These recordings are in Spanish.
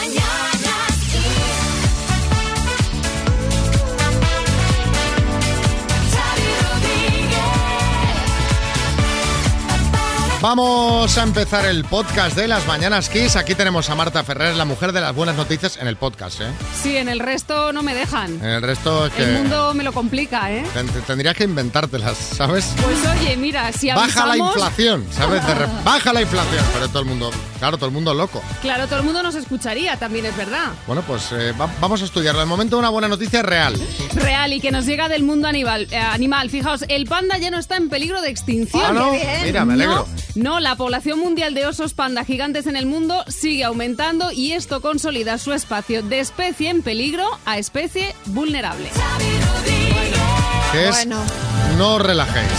mañanas Vamos a empezar el podcast de las Mañanas Kiss. Aquí tenemos a Marta Ferrer, la mujer de las buenas noticias en el podcast, ¿eh? Sí, en el resto no me dejan. En el resto es que El mundo me lo complica, ¿eh? ten- te- tendrías que inventártelas, ¿sabes? Pues oye, mira, si Baja la avisamos, inflación, ¿sabes? Baja la inflación, pero todo el mundo, claro, todo el mundo loco. Claro, todo el mundo nos escucharía, también es verdad. Bueno, pues eh, va- vamos a estudiarlo. De momento una buena noticia real. Real y que nos llega del mundo animal. eh, animal. Fijaos, el panda ya no está en peligro de extinción. Ah. Mira, me alegro. No, no, la población mundial de osos panda gigantes en el mundo sigue aumentando y esto consolida su espacio de especie en peligro a especie vulnerable. Bueno. no os relajéis.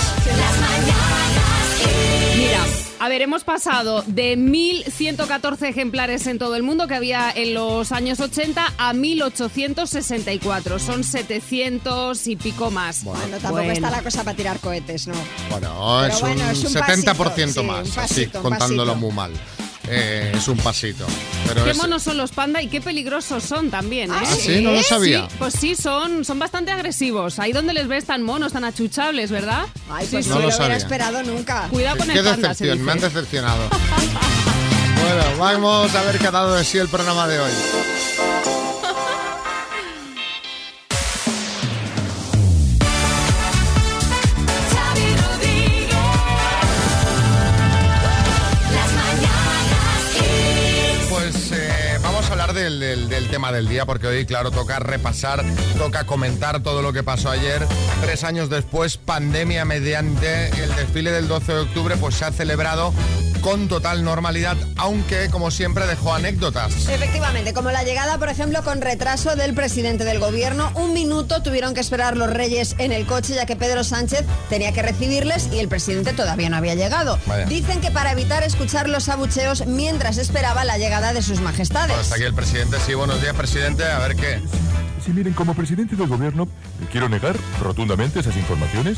Mira, a ver, hemos pasado de 1.114 ejemplares en todo el mundo que había en los años 80 a 1.864. Son 700 y pico más. Bueno, tampoco Bueno. está la cosa para tirar cohetes, ¿no? Bueno, es bueno, un es un 70% pasito, más, sí, un así, pasito, un contándolo pasito. muy mal. Eh, es un pasito. Pero Qué es- monos son los panda y qué peligrosos son también, ¿eh? Ah, ¿Ah, sí? No lo sabía. Sí, pues sí, son, son bastante agresivos. Ahí donde les ves tan monos, tan achuchables, ¿verdad? Ay, Sí, pues sí. No no lo lo hubiera esperado nunca. Cuidado con Qué el panda, se decepción, me han decepcionado. bueno, vamos a ver qué ha dado de sí el programa de hoy. Del, tema del día, porque hoy, claro, toca repasar, toca comentar todo lo que pasó ayer. Tres años después, pandemia mediante el desfile del 12 de octubre, pues se ha celebrado con total normalidad, aunque, como siempre, dejó anécdotas. Efectivamente, como la llegada, por ejemplo, con retraso del presidente del gobierno, un minuto tuvieron que esperar los reyes en el coche ya que Pedro Sánchez tenía que recibirles y el presidente todavía no había llegado. Vaya. Dicen que para evitar escuchar los abucheos mientras esperaba la llegada de sus majestades. Hasta aquí el presidente. Sí, buenos días, presidente. A ver qué. Sí, miren, como presidente del gobierno, quiero negar rotundamente esas informaciones.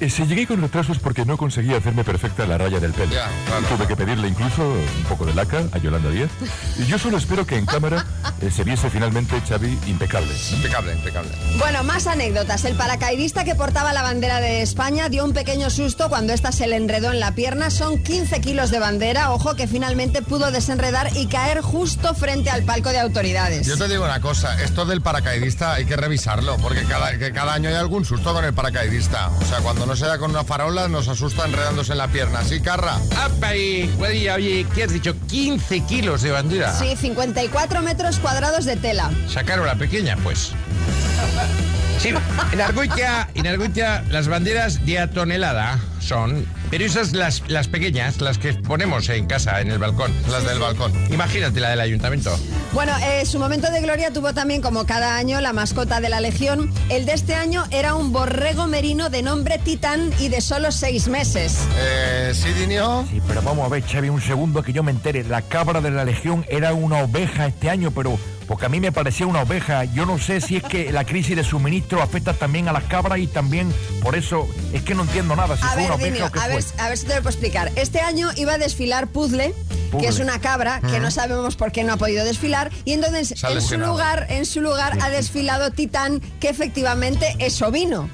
Eh, si llegué con retrasos porque no conseguía hacerme perfecta la raya del pelo. Ya, claro. Tuve que pedirle incluso un poco de laca a Yolanda Díaz. Y yo solo espero que en cámara eh, se viese finalmente Xavi impecable. Impecable, impecable. Bueno, más anécdotas. El paracaidista que portaba la bandera de España dio un pequeño susto cuando ésta se le enredó en la pierna. Son 15 kilos de bandera, ojo, que finalmente pudo desenredar y caer justo frente al palco de autoridades. Yo te digo una cosa, esto del paracaidista hay que revisarlo, porque cada, que cada año hay algún susto con el paracaidista. O sea, cuando no se da con una farola nos asusta enredándose en la pierna. ¿Sí, Carra? ¡Apa ahí! Oye, oye, ¿qué has dicho? 15 kilos de bandera. Sí, 54 metros cuadrados de tela. Sacaron la pequeña, pues. Sí, en Argoitia, en Argoitia las banderas de a tonelada son, pero esas las, las pequeñas, las que ponemos en casa, en el balcón. Las del balcón. Imagínate la del ayuntamiento. Bueno, eh, su momento de gloria tuvo también, como cada año, la mascota de la Legión. El de este año era un borrego merino de nombre Titán y de solo seis meses. Eh, ¿Sí, Dinio? Sí, pero vamos a ver, Xavi, un segundo que yo me entere. La cabra de la Legión era una oveja este año, pero porque a mí me parecía una oveja. Yo no sé si es que la crisis de suministro afecta también a las cabras y también por eso es que no entiendo nada. Si A fue una ver, oveja o qué a fue. ver, a ver si te lo puedo explicar. Este año iba a desfilar Puzzle, que es una cabra que no sabemos por qué no ha podido desfilar, y entonces en su lugar, en su lugar ha desfilado Titán, que efectivamente es ovino.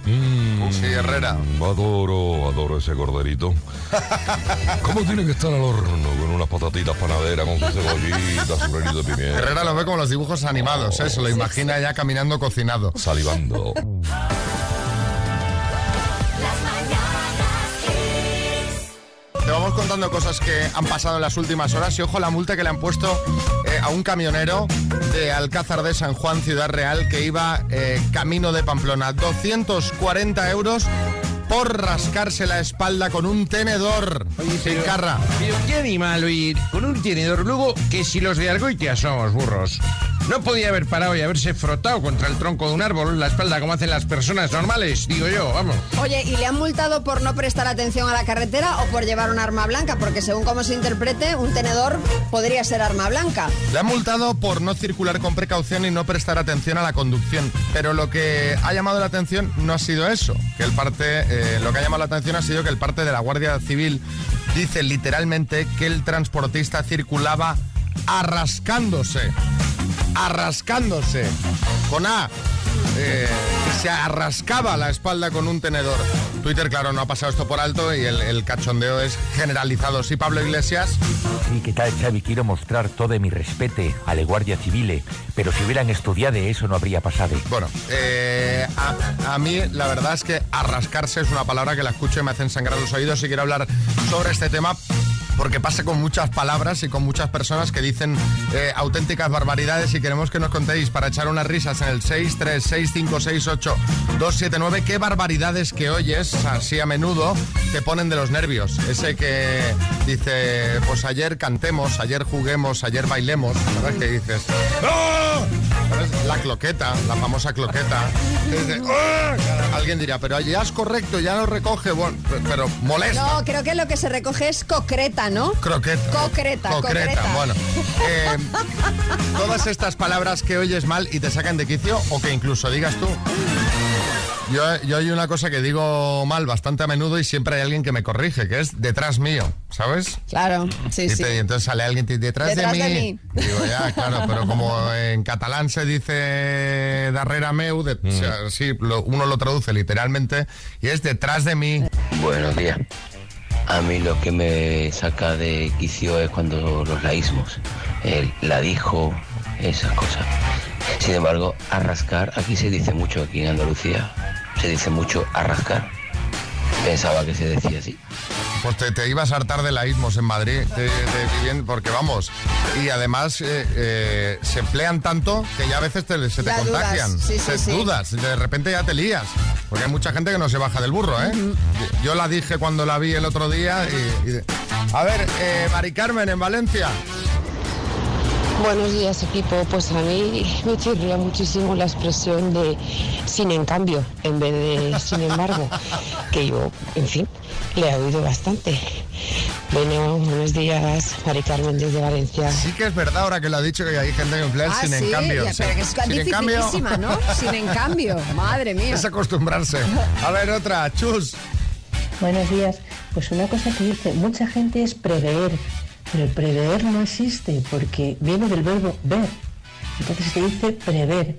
Sí, Herrera. Adoro, adoro ese corderito. ¿Cómo tiene que estar al horno con unas patatitas panaderas, con su cebollita, su granito de pimienta, Herrera lo ve como los dibujos animados, ¿eh? Se lo imagina ya caminando cocinado. salivando? vamos contando cosas que han pasado en las últimas horas y ojo la multa que le han puesto eh, a un camionero de Alcázar de San Juan, Ciudad Real, que iba eh, camino de Pamplona. 240 euros por rascarse la espalda con un tenedor. Sin carra. Pero qué animal, oye, con un tenedor. Luego, que si los de Argoitia somos burros. No podía haber parado y haberse frotado contra el tronco de un árbol la espalda como hacen las personas normales, digo yo, vamos. Oye, ¿y le han multado por no prestar atención a la carretera o por llevar un arma blanca? Porque según cómo se interprete, un tenedor podría ser arma blanca. Le han multado por no circular con precaución y no prestar atención a la conducción. Pero lo que ha llamado la atención no ha sido eso. Que el parte, eh, lo que ha llamado la atención ha sido que el parte de la Guardia Civil dice literalmente que el transportista circulaba arrascándose. Arrascándose. Con A. eh, se arrascaba la espalda con un tenedor. Twitter, claro, no ha pasado esto por alto y el, el cachondeo es generalizado. Sí, Pablo Iglesias. Sí, ¿qué tal, Xavi? Quiero mostrar todo mi respete a la Guardia Civil, pero si hubieran estudiado eso no habría pasado. Bueno, eh, a, a mí la verdad es que arrascarse es una palabra que la escucho y me hacen sangrar los oídos y quiero hablar sobre este tema porque pasa con muchas palabras y con muchas personas que dicen eh, auténticas barbaridades y queremos que nos contéis para echar unas risas en el 636568279 qué barbaridades que oyes así a menudo te ponen de los nervios. Ese que dice, pues ayer cantemos, ayer juguemos, ayer bailemos, ¿sabes? Que dices. La cloqueta, la famosa cloqueta. ¡Ah! Alguien dirá, pero ya es correcto, ya lo recoge, bueno, pero molesta. No, creo que lo que se recoge es concreta, ¿no? Croqueta. Concreta, Concreta, concreta. bueno. eh, todas estas palabras que oyes mal y te sacan de quicio o que incluso digas tú. Yo, yo hay una cosa que digo mal bastante a menudo y siempre hay alguien que me corrige, que es detrás mío, ¿sabes? Claro, sí, y, sí. te- y entonces sale alguien y detrás, Detrás de, de mí. mí. Digo, ya, claro, pero como en catalán se dice darrera meu, de- o sea, sí, lo- uno lo traduce literalmente y es detrás de mí. Buenos días. A mí lo que me saca de quicio es cuando los laísmos, el la dijo, esas cosas. Sin embargo, arrascar, aquí se dice mucho, aquí en Andalucía, se dice mucho arrascar. Pensaba que se decía así. Pues te, te ibas a hartar de laísmos en Madrid, de, porque vamos. Y además eh, eh, se emplean tanto que ya a veces te- se te Ya dudas, contagian. sí, sí, Te sí. dudas, de repente ya te lías. Porque hay mucha gente que no se baja del burro, ¿eh? Yo la dije cuando la vi el otro día y... y- a ver, eh, Mari Carmen, en Valencia. Buenos días equipo, pues a mí me chirría muchísimo la expresión de sin en cambio en vez de sin embargo, que yo, en fin, le he oído bastante. Bueno, buenos días, Mari Carmen desde Valencia. Sí que es verdad ahora que lo ha dicho que hay gente que emplea Ah, sin sí, en cambio. ya, sí. pero que es Sin en cambio- dificilísima, ¿no? Sin en cambio, madre mía. Es acostumbrarse. A ver, otra, chus. Buenos días. Pues una cosa que dice mucha gente es prever, pero prever no existe porque viene del verbo ver. Entonces se dice prever.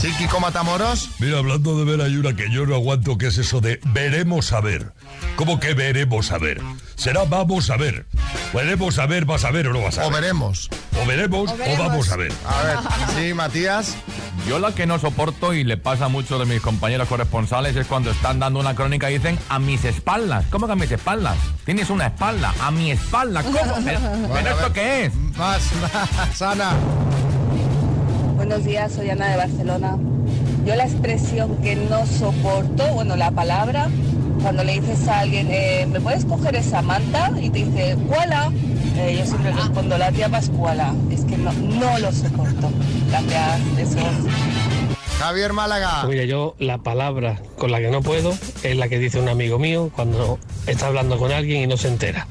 Sí, Kiko Matamoros. Mira, hablando de ver, hay una que yo no aguanto, que es eso de veremos a ver. ¿Cómo que veremos a ver? Será vamos a ver. Veremos a ver, vas a ver o no vas a O ver. veremos. O veremos O o, veremos. vamos a ver. A ver, sí, Matías. Yo la que no soporto y le pasa a muchos de mis compañeros corresponsales es cuando están dando una crónica y dicen a mis espaldas. ¿Cómo que a mis espaldas? Tienes una espalda, a mi espalda. ¿Cómo? ¿Pero, Bueno, esto qué es? Más, más, Ana. Buenos días, soy Ana de Barcelona. Yo la expresión que no soporto, bueno, la palabra, cuando le dices a alguien, eh, ¿me puedes coger esa manta? Y te dice, ¿cuala? Eh, yo siempre respondo, la tía Pascuala. Es que no, no lo soporto. Gracias, besos. Javier Málaga. Mira, yo la palabra con la que no puedo es la que dice un amigo mío cuando está hablando con alguien y no se entera.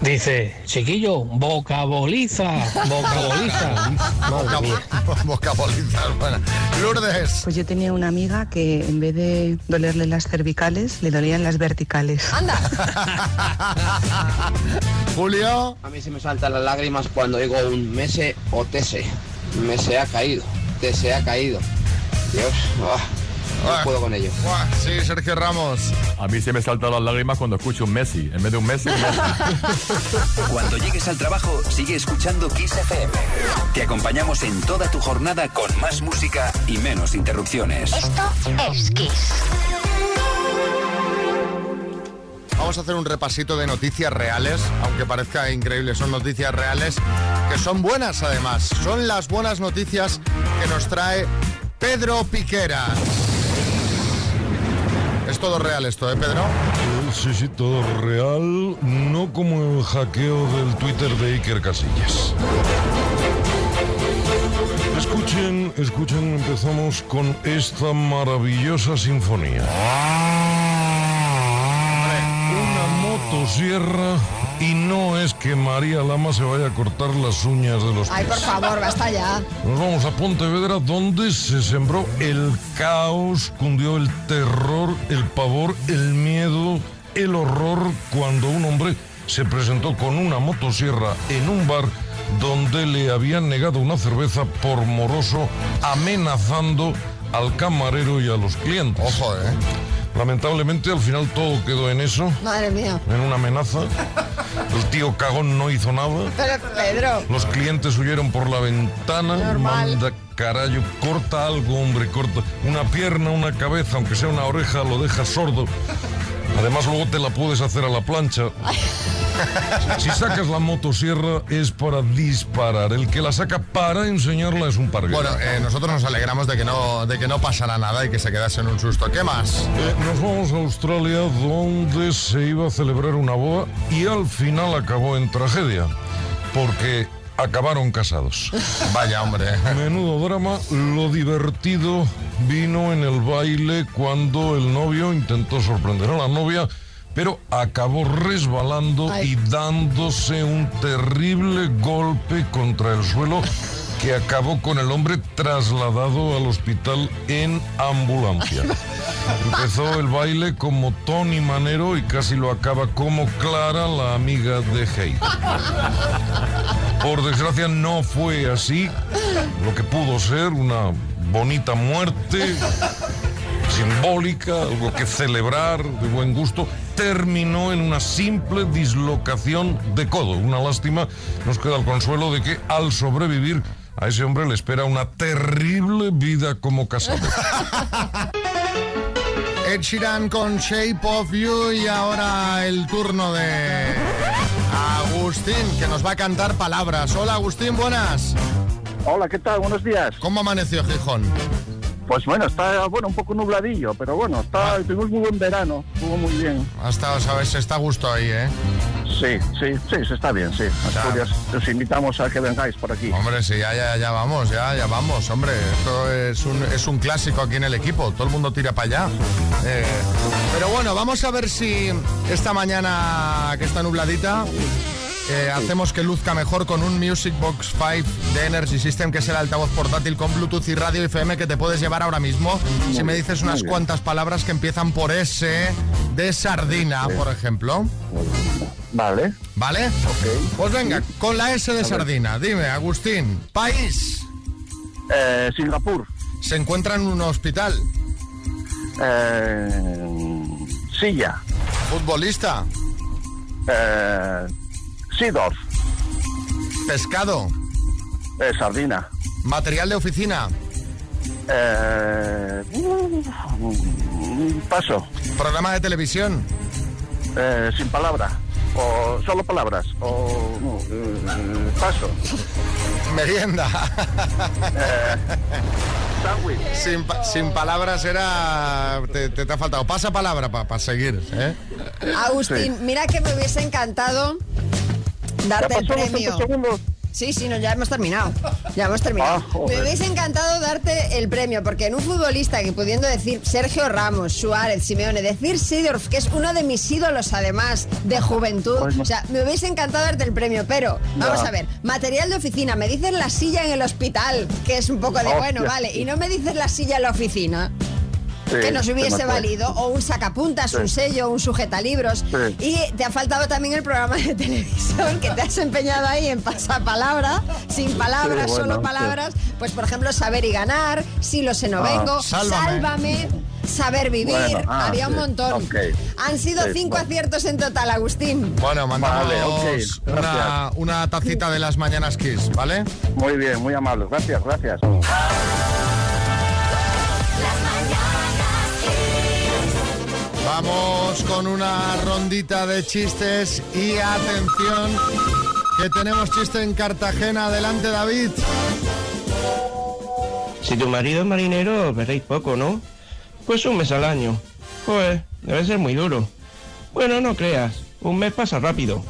Dice, chiquillo, vocaboliza, vocaboliza. Vocabolizar, bueno. Lourdes. Pues yo tenía una amiga que en vez de dolerle las cervicales, le dolían las verticales. Anda, Julio. A mí se me saltan las lágrimas cuando digo un mese o tese. Me se ha caído, te se ha caído. Dios, ah, Ah. no puedo con ello. Sí, Sergio Ramos. A mí se me saltan las lágrimas cuando escucho un Messi. En vez de un Messi, un Messi. Cuando llegues al trabajo, sigue escuchando Kiss FM. Te acompañamos en toda tu jornada con más música y menos interrupciones. Esto es Kiss. Vamos a hacer un repasito de noticias reales, aunque parezca increíble, son noticias reales que son buenas además. Son las buenas noticias que nos trae Pedro Piqueras. Es todo real esto, ¿eh, Pedro? Sí, sí, todo real, no como el hackeo del Twitter de Iker Casillas. Escuchen, escuchen, empezamos con esta maravillosa sinfonía. Una motosierra y no es que María Lama se vaya a cortar las uñas de los ay, por pies. favor, basta ya. Nos vamos a Pontevedra, donde se sembró el caos, cundió el terror, el pavor, el miedo, el horror cuando un hombre se presentó con una motosierra en un bar donde le habían negado una cerveza por moroso, amenazando al camarero y a los clientes. Ojo, ¿eh? Lamentablemente al final todo quedó en eso, Madre mía. en una amenaza. El tío cagón no hizo nada. Pero Pedro. Los clientes huyeron por la ventana. Normal. Manda carayo, corta algo, hombre, corta. Una pierna, una cabeza, aunque sea una oreja, lo dejas sordo. Además, luego te la puedes hacer a la plancha. Si sacas la motosierra es para disparar. El que la saca para enseñarla es un parguero. Bueno, eh, nosotros nos alegramos de que, no, de que no pasara nada y que se quedase en un susto. ¿Qué más? Eh, nos vamos a Australia donde se iba a celebrar una boda y al final acabó en tragedia. Porque acabaron casados. Vaya, hombre. Menudo drama. Lo divertido vino en el baile cuando el novio intentó sorprender a la novia, pero acabó resbalando y dándose un terrible golpe contra el suelo que acabó con el hombre trasladado al hospital en ambulancia. Empezó el baile como Tony Manero y casi lo acaba como Clara, la amiga de Hey. Por desgracia no fue así, lo que pudo ser una bonita muerte simbólica, algo que celebrar de buen gusto, terminó en una simple dislocación de codo. Una lástima, nos queda el consuelo de que al sobrevivir a ese hombre le espera una terrible vida como casado. Ed Sheeran con Shape of You y ahora el turno de Agustín, que nos va a cantar palabras. Hola Agustín, buenas. Hola, ¿qué tal? Buenos días. ¿Cómo amaneció Gijón? Pues bueno, está bueno un poco nubladillo, pero bueno, está, tuvimos muy buen verano, estuvo muy bien. Hasta, sabes, está a gusto ahí, ¿eh? Sí, sí, sí, se está bien, sí. Asturias, os invitamos a que vengáis por aquí. Hombre, sí, ya, ya, ya vamos, ya, ya vamos, hombre. Esto es un, es un clásico aquí en el equipo, todo el mundo tira para allá. Eh, pero bueno, vamos a ver si esta mañana que está nubladita eh, hacemos que luzca mejor con un Music Box 5 de Energy System, que es el altavoz portátil con Bluetooth y radio FM que te puedes llevar ahora mismo. Si me dices unas bien. cuantas palabras que empiezan por S, de sardina, por ejemplo. Vale. ¿Vale? Ok. Pues venga, con la S de sardina. Dime, Agustín, país. Eh, Singapur. Se encuentra en un hospital. Eh, silla. Futbolista. Eh, Pescado. Eh, sardina. Material de oficina. Eh, paso. Programa de televisión. Eh, sin palabra. O solo palabras. O no, eh, paso. Merienda. Eh, sándwich. Sin, pa- sin palabras era... Te, te, te ha faltado. Pasa palabra para seguir. ¿eh? Agustín, mira que me hubiese encantado darte el premio. 30 segundos? Sí, sí, no, ya hemos terminado. Ya hemos terminado. Ah, me hubiese encantado darte el premio, porque en un futbolista que pudiendo decir Sergio Ramos, Suárez, Simeone, decir Sidorf, que es uno de mis ídolos además de juventud, o sea, me hubiese encantado darte el premio, pero vamos Ya. a ver, material de oficina, me dices la silla en el hospital, que es un poco de Hostia. bueno, vale, y no me dices la silla en la oficina. Sí, que nos hubiese valido, o un sacapuntas, Sí. un sello, un sujetalibros. Sí. Y te ha faltado también el programa de televisión que te has empeñado ahí en pasapalabra, sin palabras, Sí, bueno, solo sí. palabras. Pues por ejemplo, saber y ganar, si lo sé no Ah, vengo, sálvame. sálvame, saber vivir, Bueno, ah, había un sí, montón. Han sido Sí, cinco bueno. aciertos en total, Agustín. Bueno, mandamos Vale, ok, una, una tacita de las mañanas Kiss, ¿vale? Muy bien, muy amable. Gracias, gracias. Vamos con una rondita de chistes y atención, que tenemos chiste en Cartagena. Adelante, David. Si tu marido es marinero, veréis poco, ¿no? Pues un mes al año. Joder, debe ser muy duro. Bueno, no creas, un mes pasa rápido.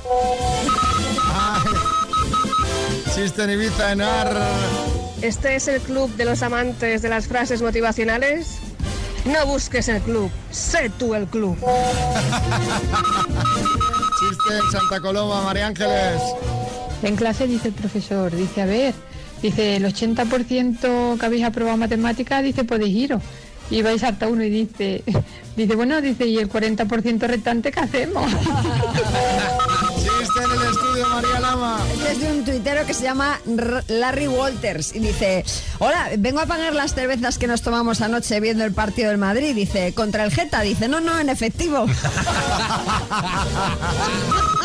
Chiste en Ibiza, Enar. ¿Este es el club de los amantes de las frases motivacionales? No busques el club, sé tú el club. Chiste en Santa Coloma, María Ángeles. En clase dice el profesor, dice, a ver, dice, el 80% que habéis aprobado matemáticas, dice, podéis iros. Y vais hasta uno y dice, dice, bueno, dice, ¿y el 40% restante qué hacemos? Chiste en el estudio, María Lama. Es de un tuitero que se llama R- Larry Walters y dice, hola, vengo a pagar las cervezas que nos tomamos anoche viendo el partido del Madrid. Dice, contra el Geta. Dice, no, no, en efectivo.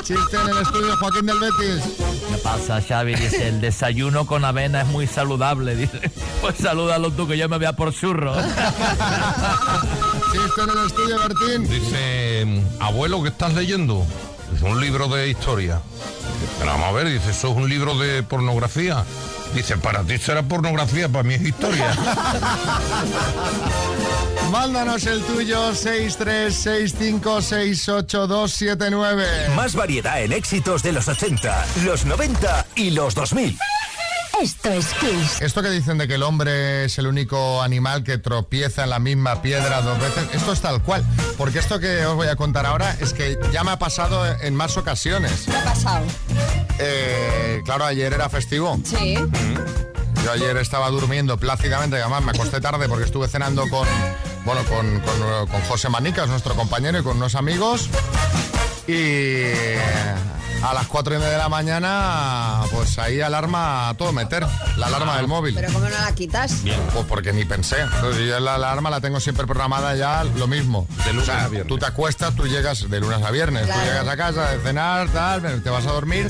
Chiste en el estudio, Joaquín del Betis. ¿Qué pasa, Xavi? Dice, el desayuno con avena es muy saludable. Dice, pues salúdalo tú que yo me voy a por churro. Chiste en el estudio, Bertín. Dice, abuelo, ¿qué estás leyendo? Es un libro de historia. Pero vamos a ver, dice, ¿eso es un libro de pornografía? Dice, para ti será pornografía, para mí es historia. Mándanos el tuyo, 636568279. Más variedad en éxitos de los 80, los 90 y los 2000. Esto es Kiss. Esto que dicen de que el hombre es el único animal que tropieza en la misma piedra dos veces, esto es tal cual. Porque esto que os voy a contar ahora es que ya me ha pasado en más ocasiones. ¿Qué ha pasado? Eh, claro, ayer era festivo. Sí. Yo ayer estaba durmiendo plácidamente, y además me acosté tarde porque estuve cenando con, bueno, con, con- con José Manicas, nuestro compañero, y con unos amigos. Y a las cuatro y media de la mañana, pues ahí alarma a todo meter, la alarma del móvil. Pero ¿cómo no la quitas? Bien, pues porque ni pensé. Entonces, yo la alarma la tengo siempre programada ya lo mismo. De lunes O sea, a viernes. Tú te acuestas, tú llegas de lunes a viernes, Claro. tú llegas a casa de cenar, tal, te vas a dormir.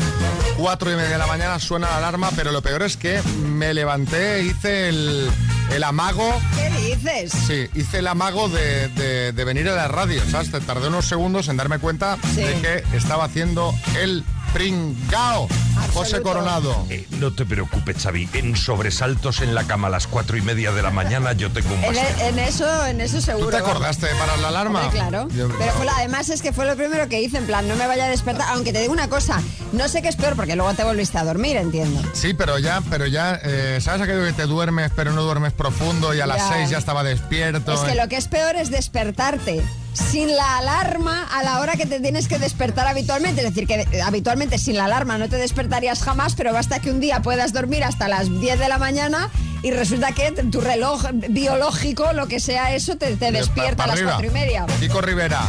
Cuatro y media de la mañana suena la alarma, pero lo peor es que me levanté, hice el, el amago. ¿Qué dices? Sí, hice el amago de, de- de venir a la radio, ¿sabes? Tardé unos segundos en darme cuenta Sí. de que estaba haciendo el pringao. José. Coronado. Eh, no te preocupes, Xavi. En sobresaltos en la cama a las cuatro y media de la mañana yo tengo un En, bastón. en eso, en eso seguro. ¿Tú te acordaste de parar la alarma? Hombre, claro. Yo- Pero fue además es que fue lo primero que hice, en plan, no me vaya a despertar. Aunque te digo una cosa, no sé qué es peor, porque luego te volviste a dormir, entiendo. Sí, pero ya, pero ya, eh, ¿sabes aquello que te duermes pero no duermes profundo y a las seis ya estaba despierto? Es que eh? lo que es peor es despertarte sin la alarma a la hora que te tienes que despertar habitualmente. Es decir, que eh, habitualmente sin la alarma no te despertarías jamás, pero basta que un día puedas dormir hasta las 10 de la mañana y resulta que tu reloj biológico, lo que sea eso, te, te despierta a las arriba. 4 y media. Kiko Rivera.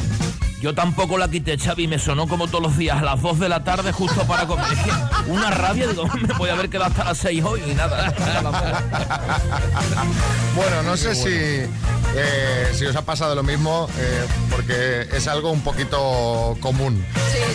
Yo tampoco la quité, Xavi, me sonó como todos los días a las 2 de la tarde justo para comer. Una rabia, digo, me voy a haber quedado hasta las 6 hoy y nada. Bueno, no sé si, eh, si os ha pasado lo mismo, eh, porque es algo un poquito común.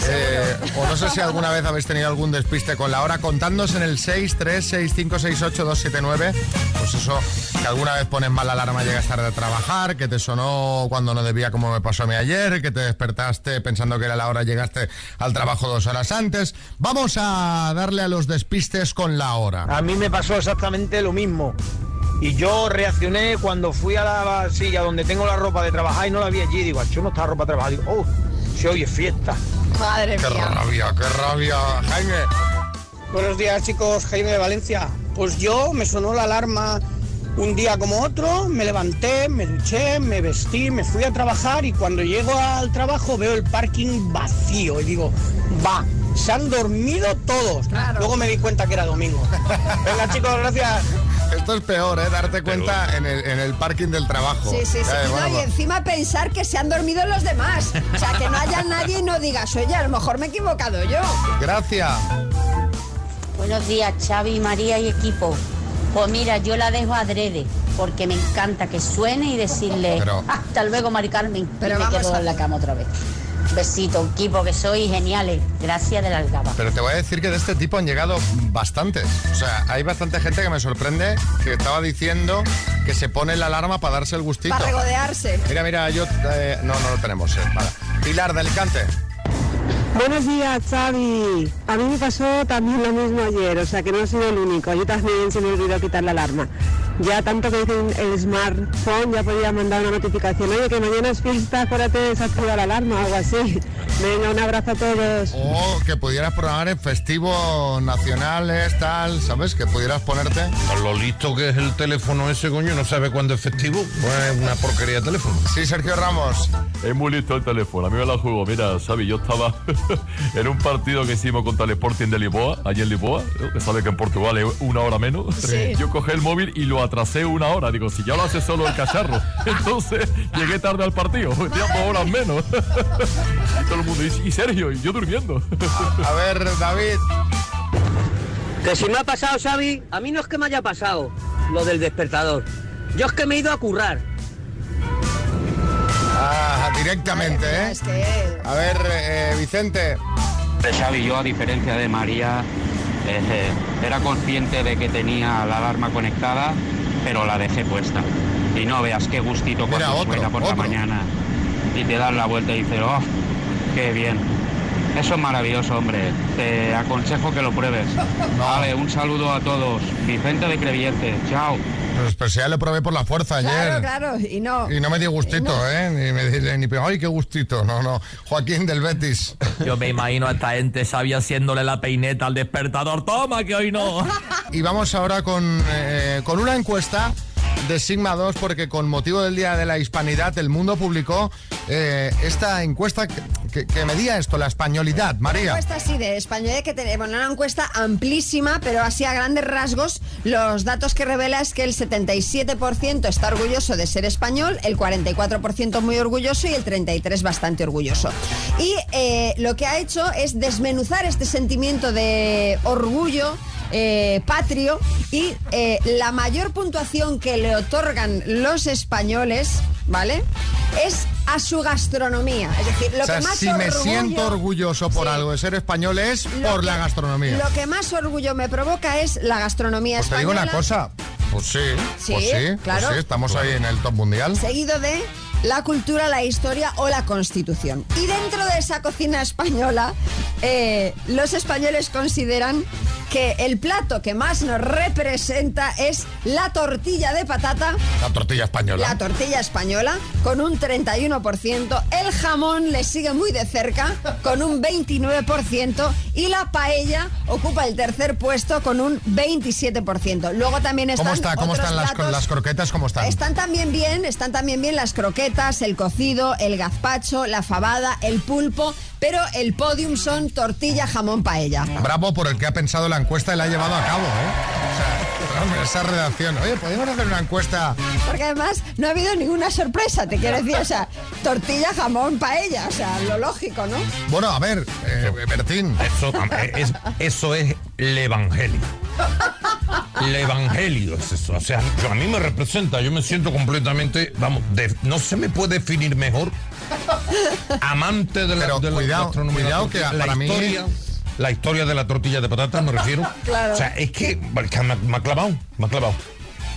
Eh, o no sé si alguna vez habéis tenido algún despiste con la hora. Contadnos en el 636568279, pues eso, que alguna vez pones mal la alarma, llegas tarde a trabajar, que te sonó cuando no debía, como me pasó a mí ayer, que te despertaste pensando que era la hora, llegaste al trabajo dos horas antes. Vamos a darle a los despistes con la hora. A mí me pasó exactamente lo mismo. Y yo reaccioné cuando fui a la silla donde tengo la ropa de trabajar y no la vi allí. Digo, yo no está la ropa de trabajar. Digo, oh, si hoy es fiesta. Madre Qué rabia, qué rabia. Jaime. Buenos días, chicos. Jaime de Valencia. Pues yo me sonó la alarma un día como otro, me levanté, me duché, me vestí, me fui a trabajar y cuando llego al trabajo veo el parking vacío y digo, va, se han dormido todos. Luego me di cuenta que era domingo. Venga chicos, gracias. Esto es peor, ¿eh? Darte cuenta en, el, en el parking del trabajo. Sí, sí, sí. Eh, No, y encima pensar que se han dormido los demás. O sea, que no haya nadie y no digas, oye, a lo mejor me he equivocado yo. Gracias. Buenos días, Xavi, María y equipo. Pues mira, yo la dejo adrede, porque me encanta que suene y decirle Pero- hasta luego, Mari Carmen. Pero y me vamos quedo a- en la cama otra vez. Besito, equipo, que sois geniales. Gracias de la algaba. Pero te voy a decir que de este tipo han llegado bastantes. O sea, hay bastante gente que me sorprende que estaba diciendo que se pone la alarma para darse el gustito. Para regodearse. Mira, mira, yo... eh, no, no lo tenemos. eh, vale. Pilar de Alicante. Buenos días, Xavi. A mí me pasó también lo mismo ayer, o sea que no he sido el único. Yo también se me olvidó quitar la alarma. Ya tanto que dicen el smartphone, ya podía mandar una notificación. Oye, que mañana es fiesta, acuérdate de desactivar la alarma o algo así. Venga, un abrazo a todos. O que pudieras programar en festivos nacionales, tal, ¿sabes? Que pudieras ponerte... Con lo listo que es el teléfono ese, coño, no sabe cuándo es festivo. Pues es una porquería de teléfono. Sí, Sergio Ramos. Es muy listo el teléfono, a mí me la juego. Mira, Xavi, yo estaba en un partido que hicimos contra el Sporting de Lisboa, allí en Lisboa, que sabe que en Portugal es una hora menos. Sí. Yo cogí el móvil y lo atrasé una hora. Digo, si ya lo hace solo el cacharro. Entonces llegué tarde al partido, dos horas menos. Y todo el mundo, ¿y, y Sergio? Y yo durmiendo. A ver, David. Que si me ha pasado, Xavi, a mí no es que me haya pasado lo del despertador. Yo es que me he ido a currar. Ah, directamente, ¿eh? A ver, eh, Vicente. De Xavi, yo a diferencia de María, eh, era consciente de que tenía la alarma conectada, pero la dejé puesta. Y no veas qué gustito Mira, cuando otro, suena por la otro. mañana y te das la vuelta y dices, oh, qué bien. Eso es maravilloso, hombre. Te aconsejo que lo pruebes. Vale, un saludo a todos. Vicente de Crevillente. Chao. Pues, pues ya lo probé por la fuerza ayer. Claro, claro, y no. Y no me dio gustito, ¿eh? Ni me di- ni, ay, qué gustito. No, no. Joaquín del Betis. Yo me imagino a esta gente sabia haciéndole la peineta al despertador. Toma, que hoy no. Y vamos ahora con, eh, con una encuesta de Sigma 2 porque con motivo del Día de la Hispanidad el mundo publicó eh, esta encuesta que, que- que medía esto, la españolidad. Una María. encuesta así de español que tenemos, bueno, una encuesta amplísima, pero así a grandes rasgos, los datos que revela es que el 77% está orgulloso de ser español, el 44% muy orgulloso y el 33% bastante orgulloso. Y eh, lo que ha hecho es desmenuzar este sentimiento de orgullo eh, patrio y eh, la mayor puntuación que le otorgan los españoles, ¿vale? Es a su gastronomía. Es decir, lo o sea, que más si me orgullo- siento orgulloso por Sí. algo de ser español es por la gastronomía. Lo que más orgullo me provoca es la gastronomía Pues te digo española. una cosa. Pues sí, Sí, pues sí, claro. pues sí, estamos ahí en el top mundial. Seguido de la cultura, la historia o la constitución. Y dentro de esa cocina española, eh, los españoles consideran que el plato que más nos representa es la tortilla de patata, La tortilla española. la tortilla española, con un 31%, el jamón le sigue muy de cerca, con un 29%, y la paella ocupa el tercer puesto con un 27%. Luego también están ¿Cómo está? ¿Cómo otros están las, platos- las croquetas? ¿Cómo están? están también bien, están también bien las croquetas, el cocido, el gazpacho, la fabada, el pulpo, pero el podium son tortilla, jamón, paella. Bravo por el que ha pensado la encuesta y la ha llevado a cabo, ¿eh? Hombre, esa redacción. Oye, ¿podemos hacer una encuesta? Porque además no ha habido ninguna sorpresa, te quiero decir, o sea, tortilla, jamón, paella, o sea, lo lógico, ¿no? Bueno, a ver, eh, Bertín. Eso es, eso es el evangelio. El evangelio es eso. O sea, yo- a mí me representa, yo me siento completamente, vamos, de- no se me puede definir mejor. Amante de la, Pero de la cuidado, gastronomía. cuidado la, que para la mí- la historia de la tortilla de patatas, me refiero. Claro. O sea, es que, me, me ha clavado, me ha clavado.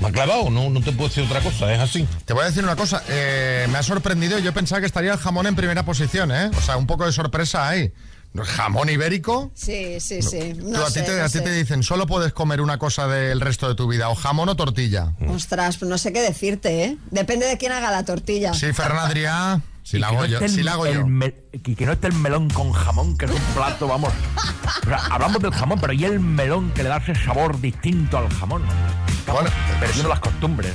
Me ha clavado, no, no te puedo decir otra cosa, es así. Te voy a decir una cosa, eh, me ha sorprendido, yo pensaba que estaría el jamón en primera posición, ¿eh? O sea, un poco de sorpresa ahí. Jamón ibérico. Sí, sí, sí. Tú, No a ti, te, no a ti sé. te dicen, solo puedes comer una cosa del resto de tu vida, o jamón o tortilla. Ostras, pues no sé qué decirte, ¿eh? Depende de quién haga la tortilla. Sí, Ferran Adrià, si la hago yo. Si la hago yo. me- y que no esté el melón con jamón, que es un plato, vamos. O sea, hablamos del jamón, pero y el melón que le da ese sabor distinto al jamón. Estamos perdiendo las costumbres.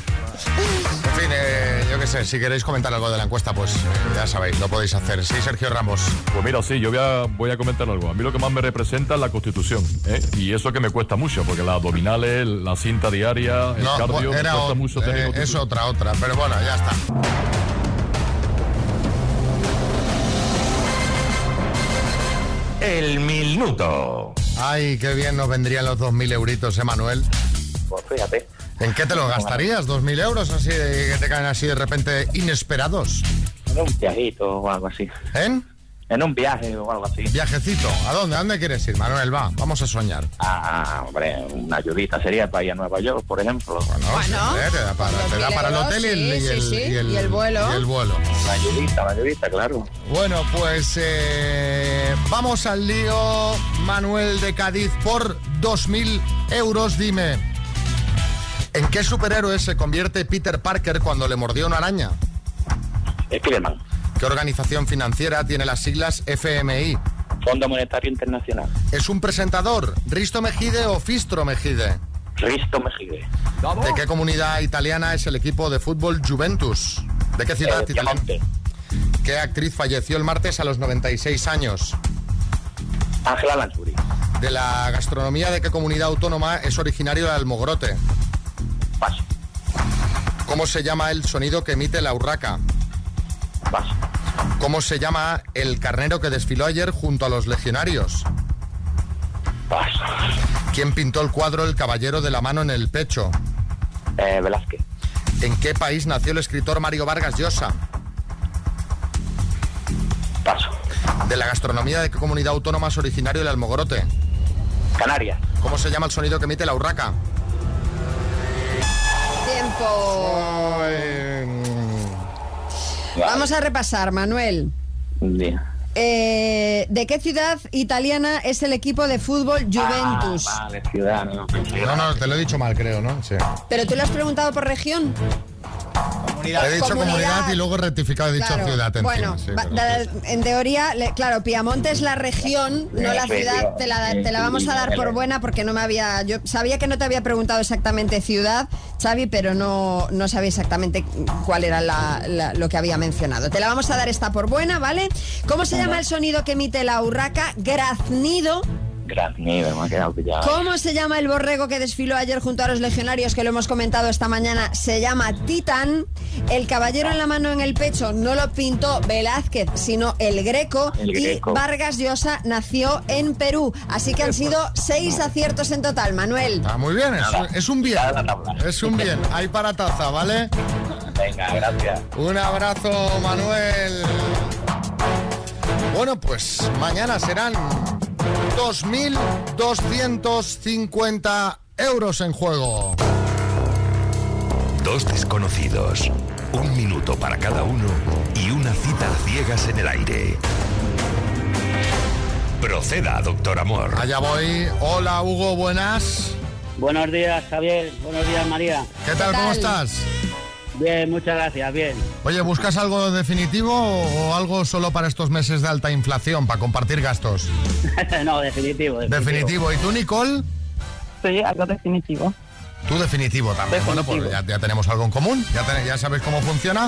En fin, eh, yo qué sé, si queréis comentar algo de la encuesta, pues eh, ya sabéis, lo podéis hacer. Sí, Sergio Ramos. Pues mira, sí, yo voy a, voy a comentar algo. A mí lo que más me representa es la constitución. ¿eh? Y eso que me cuesta mucho, porque las abdominales, la cinta diaria, el No, cardio, era me cuesta mucho tener eh, es constitución. otra, otra, pero bueno, ya está. El minuto. Ay, qué bien nos vendrían los 2.000 euritos, ¿eh, Manuel? Pues fíjate. ¿En qué te lo gastarías? ¿2.000 euros así de, que te caen así de repente inesperados? En un viajito o algo así. ¿En? En un viaje o algo así. Viajecito. ¿A dónde? ¿A dónde quieres ir, Manuel? Va, vamos a soñar. Ah, hombre, una ayudita sería para ir a Nueva York, por ejemplo. Bueno, eh, te da para, te da para el hotel y el, y el- sí, sí. y el- Y el vuelo. y el vuelo. Una ayudita, una ayudita, claro. Bueno, pues eh, vamos al lío, Manuel de Cádiz, por 2.000 euros. Dime, ¿en qué superhéroe se convierte Peter Parker cuando le mordió una araña? Spiderman. ¿Qué organización financiera tiene las siglas FMI? Fondo Monetario Internacional. ¿Es un presentador, Risto Mejide o Fistro Mejide? Risto Mejide. ¿De qué comunidad italiana es el equipo de fútbol Juventus? ¿De qué ciudad Eh, italiana? ¿Qué actriz falleció el martes a los 96 años? Ángela Lansbury. ¿De la gastronomía de qué comunidad autónoma es originario el almogrote? Paso. ¿Cómo se llama el sonido que emite la urraca? Paso. ¿Cómo se llama el carnero que desfiló ayer junto a los legionarios? Paso. ¿Quién pintó el cuadro El Caballero de la Mano en el Pecho? Eh, Velázquez. ¿En qué país nació el escritor Mario Vargas Llosa? Paso. ¿De la gastronomía de qué comunidad autónoma es originario el almogrote? Canarias. ¿Cómo se llama el sonido que emite la urraca? Tiempo. Vamos a repasar, Manuel. Eh, ¿De qué ciudad italiana es el equipo de fútbol Juventus? Ah, vale, ciudad, no. No, no, te lo he dicho mal, creo, ¿no? Sí. ¿Pero tú lo has preguntado por región? He dicho comunidad, y luego he rectificado, he dicho Claro. ciudad. encima, Bueno, sí, pero- en teoría, le- claro, Piamonte es la región, no la ciudad. Te la, te la vamos a dar por buena porque no me había. Yo sabía que no te había preguntado exactamente ciudad, Xavi, pero no, no sabía exactamente cuál era la- la- lo que había mencionado. Te la vamos a dar esta por buena, ¿vale? ¿Cómo se llama el sonido que emite la urraca? Graznido. Graznido, me ha quedado pillado. ¿Cómo se llama el borrego que desfiló ayer junto a los legionarios, que lo hemos comentado esta mañana? Se llama Titán. El caballero en la mano en el pecho no lo pintó Velázquez, sino el Greco. El Greco. Y Vargas Llosa nació en Perú. Así que han sido seis aciertos en total, Manuel. Ah, muy bien, es, es un bien. Es un bien. Hay para taza, ¿vale? Venga, gracias. Un abrazo, Manuel. Bueno, pues mañana serán 2.250 euros en juego. Dos desconocidos, un minuto para cada uno y una cita a ciegas en el aire. Proceda, doctor Amor. Allá voy. Hola, Hugo, buenas. Buenos días, Javier. Buenos días, María. ¿Qué tal? ¿Cómo estás? Bien, muchas gracias, bien. Oye, ¿buscas algo definitivo o algo solo para estos meses de alta inflación, para compartir gastos? no, definitivo, definitivo. Definitivo. ¿Y tú, Nicole? Sí, algo definitivo. Tú definitivo también. Bueno, pues ya, ya tenemos algo en común, ya, ten- ya sabéis cómo funciona.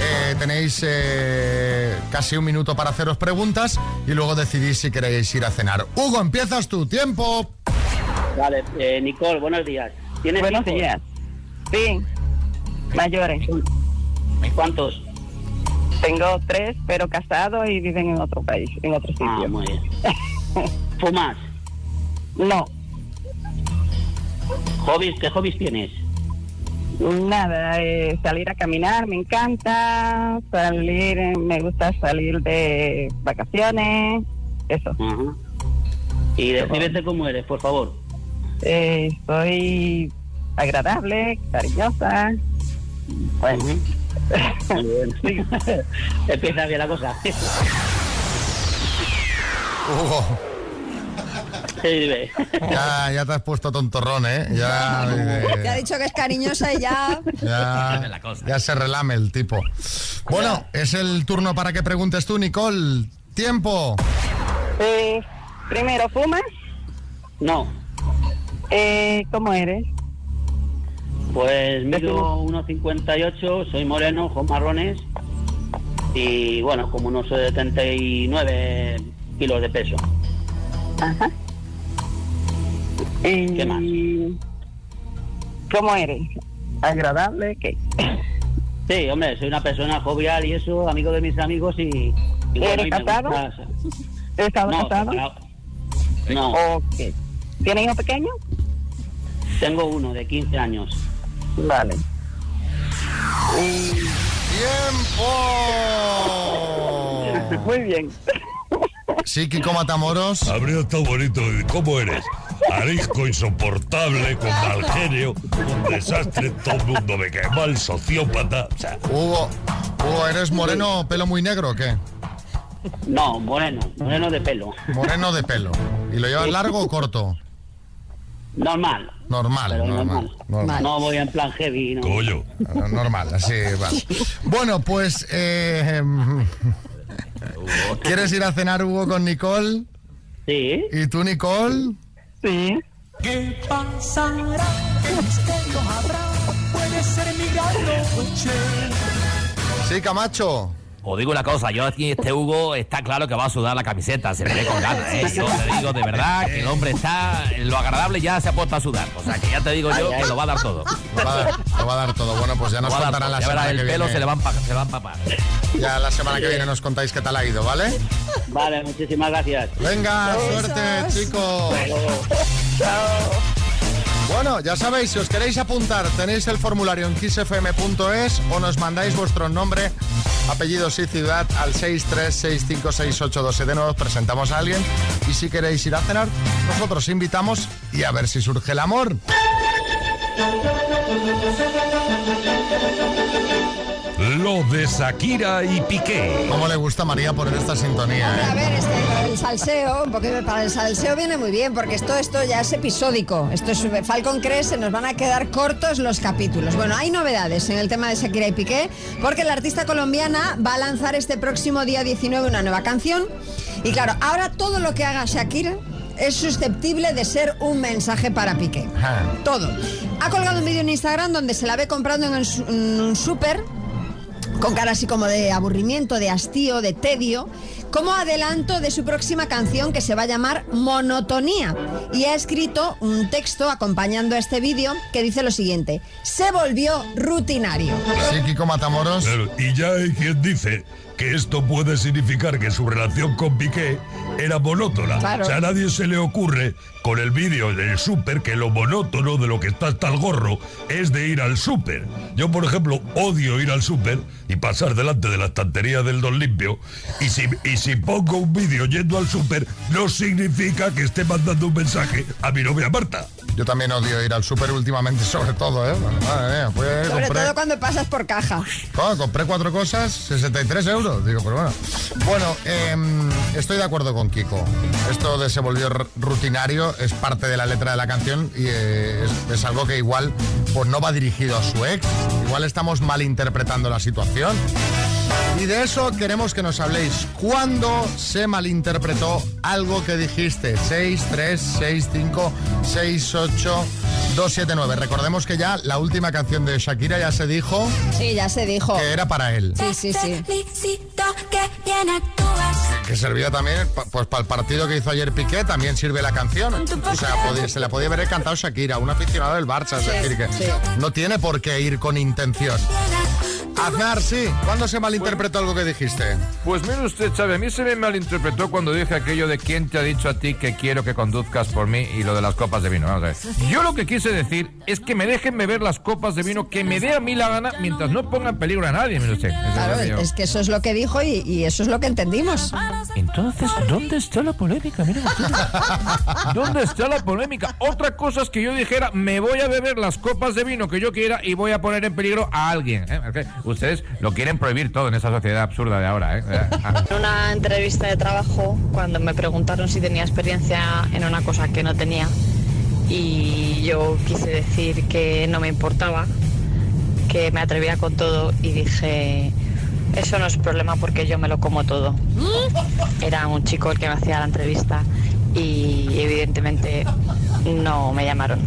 Eh, tenéis eh, casi un minuto para haceros preguntas y luego decidís si queréis ir a cenar. Hugo, empiezas tu tiempo. Vale, eh, Nicole, buenos días. ¿Tienes Buenos hijos? días. Sí, mayores. ¿Cuántos? Tengo tres, pero casados y viven en otro país, en otro sitio. Ah, muy bien. ¿Fumas? No, ¿Hobbies? ¿Qué hobbies tienes? nada, eh, salir a caminar, me encanta, salir, me gusta salir de vacaciones, eso. Y descríbete cómo eres, por favor. Eh, soy agradable, cariñosa. Bueno. Empieza bien la cosa. Hugo, Sí, ya, ya te has puesto tontorrón, ¿eh? Ya, Te ha eh, dicho que es cariñosa y ya. ya, ya se relame el tipo. Bueno, es el turno para que preguntes tú, Nicole. Tiempo. Eh, primero, ¿fumas? No. Eh, ¿Cómo eres? Pues mido 1,58, soy moreno, ojos marrones y bueno, como unos 79 kilos de peso. Ajá. Y... ¿Qué más? ¿Cómo eres? ¿Agradable? ¿Qué? Sí, hombre, soy una persona jovial y eso, amigo de mis amigos y... y bueno, ¿Eres y casado? ¿Estás No, casado? No. ¿Tienes hijo pequeño? Tengo uno de 15 años. Vale. ¡Tiempo! Muy bien. Sí, Kiko Matamoros. Habría estado bonito. ¿Cómo eres? Arisco, insoportable, con mal genio, un desastre, todo el mundo me cae mal, sociópata. O sea, Hugo, Hugo, ¿eres moreno, pelo muy negro o qué? No, moreno, moreno de pelo. Moreno de pelo. ¿Y lo llevas largo o corto? Normal. Normal, normal. normal. No voy en plan heavy, no. Coño. Normal, así va. Bueno, pues. eh, ¿Quieres ir a cenar, Hugo, con Nicole? Sí. ¿Y tú, Nicole? Sí. ¿Qué pasará? ¿Qué misterio habrá? Puede ser mi gran noche. Sí, Camacho. Os digo una cosa, yo aquí este Hugo está claro que va a sudar la camiseta, se le ve con ganas, ¿eh? Yo te digo de verdad que el hombre está, lo agradable ya se ha puesto a sudar, o sea que ya te digo yo que lo va a dar todo. Lo va a dar, lo va a dar todo. Bueno, pues ya nos Lo va a dar contará todo. la Ya verás, semana el que pelo viene. se le va a empa- se le va a empapar. Ya la semana que viene nos contáis qué tal ha ido, ¿vale? Vale, muchísimas gracias. Venga, suerte, chicos. Bueno, ya sabéis, si os queréis apuntar, tenéis el formulario en kissfm.es o nos mandáis vuestro nombre, apellidos y ciudad al 6365682. De nuevo os presentamos a alguien y si queréis ir a cenar, nosotros invitamos y a ver si surge el amor. Lo de Shakira y Piqué. ¿Cómo le gusta a María poner esta sintonía? Hombre, eh? a ver, es que para el salseo, un poquito para el salseo viene muy bien, porque esto, esto ya es episódico. Esto es Falcon Crest, se nos van a quedar cortos los capítulos. Bueno, hay novedades en el tema de Shakira y Piqué, porque la artista colombiana va a lanzar este próximo día 19 una nueva canción. Y claro, ahora todo lo que haga Shakira es susceptible de ser un mensaje para Piqué. Todo. Ha colgado un vídeo en Instagram donde se la ve comprando en un súper con cara así como de aburrimiento, de hastío, de tedio, como adelanto de su próxima canción que se va a llamar Monotonía. Y ha escrito un texto acompañando a este vídeo que dice lo siguiente, se volvió rutinario. Sí, Kiko Matamoros. Claro, y ya hay quien dice que esto puede significar que su relación con Piqué era monótona. Claro. O sea, a nadie se le ocurre con el vídeo del súper que lo monótono de lo que está hasta el gorro es de ir al súper. Yo, por ejemplo, odio ir al súper y pasar delante de la estantería del Don Limpio. Y si, y si pongo un vídeo yendo al súper, no significa que esté mandando un mensaje a mi novia Marta. Yo también odio ir al súper últimamente, sobre todo, ¿eh? Madre mía, fui, Sobre compré, todo cuando pasas por caja. Oh, compré cuatro cosas, 63 euros. Digo, pero bueno. Bueno, em, estoy de acuerdo con Kiko. Esto de se volvió rutinario es parte de la letra de la canción y eh, es, es algo que igual pues no va dirigido a su ex. Igual estamos malinterpretando la situación. Y de eso queremos que nos habléis. ¿Cuándo se malinterpretó algo que dijiste? 6, 3, 6, 5, 6, 8, 2, 7, 9. Recordemos que ya la última canción de Shakira ya se dijo Sí, ya se dijo. que era para él. Sí, sí, sí. Que servía también, pues para el partido que hizo ayer Piqué, también sirve la canción. O sea, podía- se la podía haber cantado Shakira, un aficionado del Barça. Es decir, que sí. no tiene por qué ir con intención. Aznar, sí. ¿Cuándo se malinterpretó algo que dijiste? Pues mire usted, Chávez, a mí se me malinterpretó cuando dije aquello de quién te ha dicho a ti que quiero que conduzcas por mí y lo de las copas de vino. Vamos a ver. Yo lo que quise decir es que me dejen beber las copas de vino que me dé a mí la gana mientras no ponga en peligro a nadie, mire usted. Eso es Claro, yo- es que eso es lo que dijo y, y eso es lo que entendimos. Entonces, ¿dónde está la polémica? Miren ustedes. ¿Dónde está la polémica? Otra cosa es que yo dijera, me voy a beber las copas de vino que yo quiera y voy a poner en peligro a alguien. ¿eh? Ustedes lo quieren prohibir todo en esa sociedad absurda de ahora. ¿eh? En una entrevista de trabajo, cuando me preguntaron si tenía experiencia en una cosa que no tenía, y yo quise decir que no me importaba, que me atrevía con todo, y dije, eso no es problema porque yo me lo como todo. Era un chico el que me hacía la entrevista y evidentemente no me llamaron.